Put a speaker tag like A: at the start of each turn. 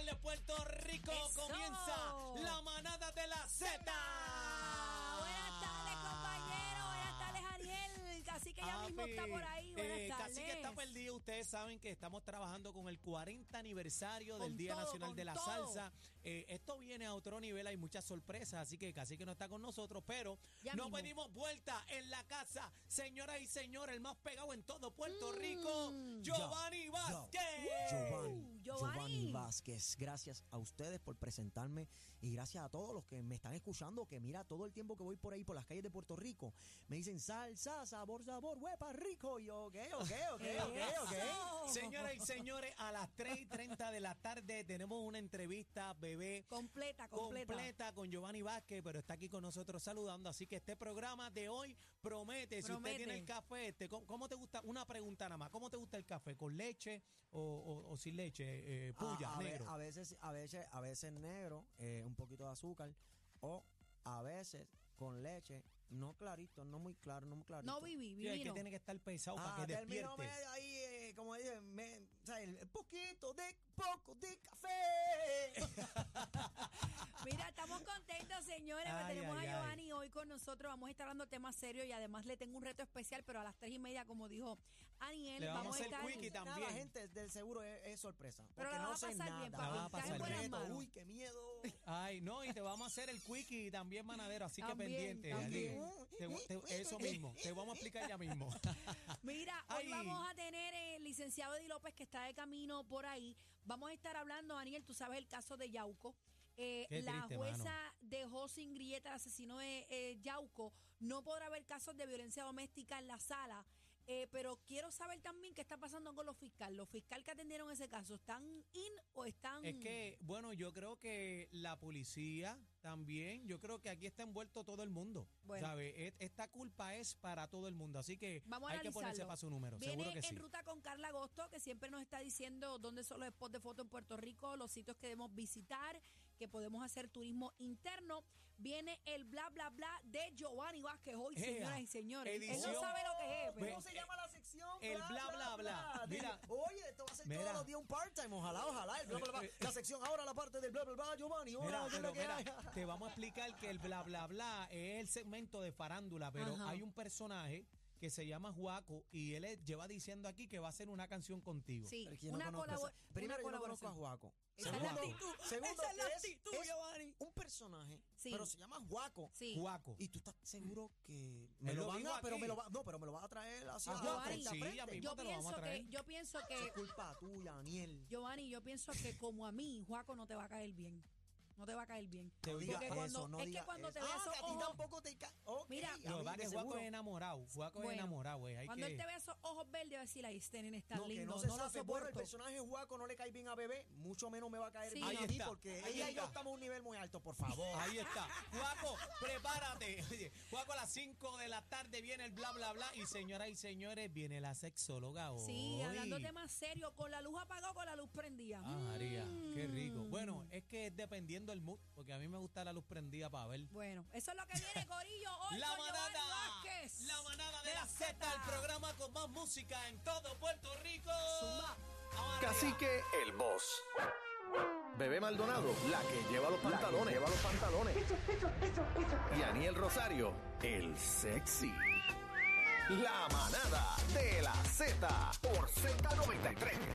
A: Tardes, Puerto Rico.
B: Eso.
A: Comienza la manada de la Z.
B: Buenas tardes, compañero. Buenas tardes, Ariel. Casi que ya mismo está por ahí. Buenas
A: eh,
B: tardes.
A: Casi que está perdido. Ustedes saben que estamos trabajando con el 40 aniversario del Día
B: todo,
A: Nacional de la
B: todo.
A: Salsa. Eh, esto viene a otro nivel, hay muchas sorpresas, así que casi que no está con nosotros, pero
B: Ya
A: nos venimos vuelta en la casa. Señoras y señores, el más pegado en todo Puerto Rico,
B: Mm.
A: Giovanni Vázquez,
C: gracias a ustedes por presentarme y gracias a todos los que me están escuchando, que mira, todo el tiempo que voy por ahí por las calles de Puerto Rico, me dicen salsa, sabor, sabor, huepa, rico, y yo, ok, ok, ok, ok, ok.
A: Señoras y señores, a las 3 y 30 de la tarde tenemos una entrevista, bebé,
B: Completa, completa.
A: completa con Giovanni Vázquez, pero está aquí con nosotros saludando. Así que este programa de hoy promete. Si
B: Promete.
A: usted tiene el café, este, ¿cómo, cómo te gusta? Una pregunta nada más. ¿Cómo te gusta el café? ¿Con leche o, o- o sin leche? Eh, puya,
C: a, a ve-
A: negro.
C: a veces, a veces, a veces negro, eh, un poquito de azúcar, o a veces con leche, no clarito, no muy claro, no muy clarito.
B: No viví,
A: Sí, es
B: viví
A: que tiene que estar pesado
C: Ah,
A: para que despierte.
C: me- ahí, eh, como dicen, me- o sea, el, el poquito de, poco de café.
B: Mira, estamos contentos, señores. porque
A: Ay,
B: tenemos
A: ay,
B: a
A: ay.
B: Giovanni hoy con nosotros. Vamos a estar hablando temas serios y además le tengo un reto especial, pero a las tres y media, como dijo Aniel,
A: Le vamos a hacer
B: estar.
A: quickie
C: Nada,
A: también.
C: gente, del seguro es, es sorpresa.
B: Pero la
C: no
B: vas a pasar
C: nada.
B: bien,
A: papi, La a pasar bien.
C: Uy, qué miedo.
A: Ay, no, y te vamos a hacer el quickie también manadero, así
B: También,
A: que pendiente.
B: también.
A: Ali. Te- te- eso mismo, te vamos a explicar ya mismo.
B: Mira, hoy
A: Ay.
B: vamos a tener el licenciado Eddie López que está de camino por ahí. Vamos a estar hablando, Daniel, tú sabes el caso de Yauco. Eh, la jueza
A: mano.
B: dejó sin grilleta al asesino de eh, Yauco. No podrá haber casos de violencia doméstica en la sala. Eh, pero quiero saber también qué está pasando con los fiscales. ¿Los fiscales que atendieron ese caso están in o están...?
A: Es que, bueno, yo creo que la policía también, yo creo que aquí está envuelto todo el mundo.
B: Bueno.
A: ¿sabe? Esta culpa es para todo el mundo, así que
B: Vamos a
A: hay que ponerse para su número,
B: Viene
A: seguro que
B: en
A: sí.
B: ruta con Carla Agosto, que siempre nos está diciendo dónde son los spots de foto en Puerto Rico, los sitios que debemos visitar, que podemos hacer turismo interno. Viene el bla, bla, bla de Giovanni Vázquez hoy,
A: Ea,
B: señoras y señores. Él no sabe lo que es, pero...
C: ¿Cómo se llama la sección?
A: el bla, bla, bla. Mira.
C: Oye, esto va a ser
A: Mira.
C: todos los días un part-time. Ojalá, ojalá. El bla, bla, bla. La sección ahora, la parte del bla, bla, bla, Giovanni.
A: Mira,
C: Hola,
A: te vamos a explicar que el bla bla bla es el segmento de farándula, pero
B: Ajá.
A: hay un personaje que se llama Juaco y él lleva diciendo aquí que va a hacer una canción contigo.
B: Sí,
C: Pero es que yo no
B: una,
C: conozco
B: colabo-
C: esa- Primero,
B: una
C: yo no conozco a
B: colaboración.
C: Juaco.
B: Esa es la
A: Segundo,
B: actitud.
C: segundo,
B: Esa es la
C: que
B: actitud,
C: es
B: Giovanni.
C: un personaje,
B: Sí.
C: pero se llama Juaco.
B: Sí.
A: Juaco.
C: Y tú estás seguro que me
A: Él
C: lo
A: lo
C: van
A: dijo
C: a, pero
A: aquí.
C: me lo va, no, pero me lo vas a traer así
A: Ah,
C: a
B: Giovanni.
C: frente a
A: Sí,
C: frente.
A: mismo.
B: Yo
A: te lo vamos a
B: pienso, que,
A: traer.
B: yo pienso
C: Es
B: que,
C: culpa tuya, Daniel.
B: Giovanni, yo pienso que como a mí, Juaco no te va a caer bien. No te va a caer bien.
A: Te
C: No
A: diga
B: cuando-
C: no
B: es que cuando te vea
C: Ah,
B: esos
C: que a ti
B: ojos-
C: tampoco te ca- ok,
B: Mira,
A: Lo que
C: de
A: es Juaco enamorado. Juaco es
B: Bueno,
A: enamorado, güey. Hay
B: Cuando
A: que...
B: él te vea esos ojos verdes, va a decir, ahí este nene está
C: No, que
B: lindo,
C: no
B: no,
C: se
B: lo
C: sabe. Bueno, el personaje Juaco no le cae bien a Bebé, mucho menos me va a caer
B: Sí.
C: bien
A: Ahí
C: a mí
A: está,
C: porque
A: ahí
C: ella y yo
A: está.
C: estamos a un nivel muy alto, por favor.
A: Ahí está. Juaco, prepárate. Oye, Juaco, a las 5 de la tarde viene el bla, bla, bla. Y señoras y señores, viene la sexóloga hoy.
B: Sí, hablando temas serios, con la luz apagada o con la luz prendida.
A: Ah, María, qué rico.
B: Mm.
A: Bueno, es que es dependiendo el mood, porque a mí me gusta la luz prendida para ver.
B: Bueno, eso es lo que viene, Corillo, hoy
A: La
B: con Giovanni
A: manada,
B: Vázquez.
A: la manada de
B: De
A: la Z, el programa con más música en todo Puerto Rico.
B: Zumba.
A: Vamos arriba.
D: Cacique, el boss. Bebé Maldonado, la que lleva los pantalones. lleva los pantalones. Y Aniel Rosario, el sexy. La manada de la Z por Z93.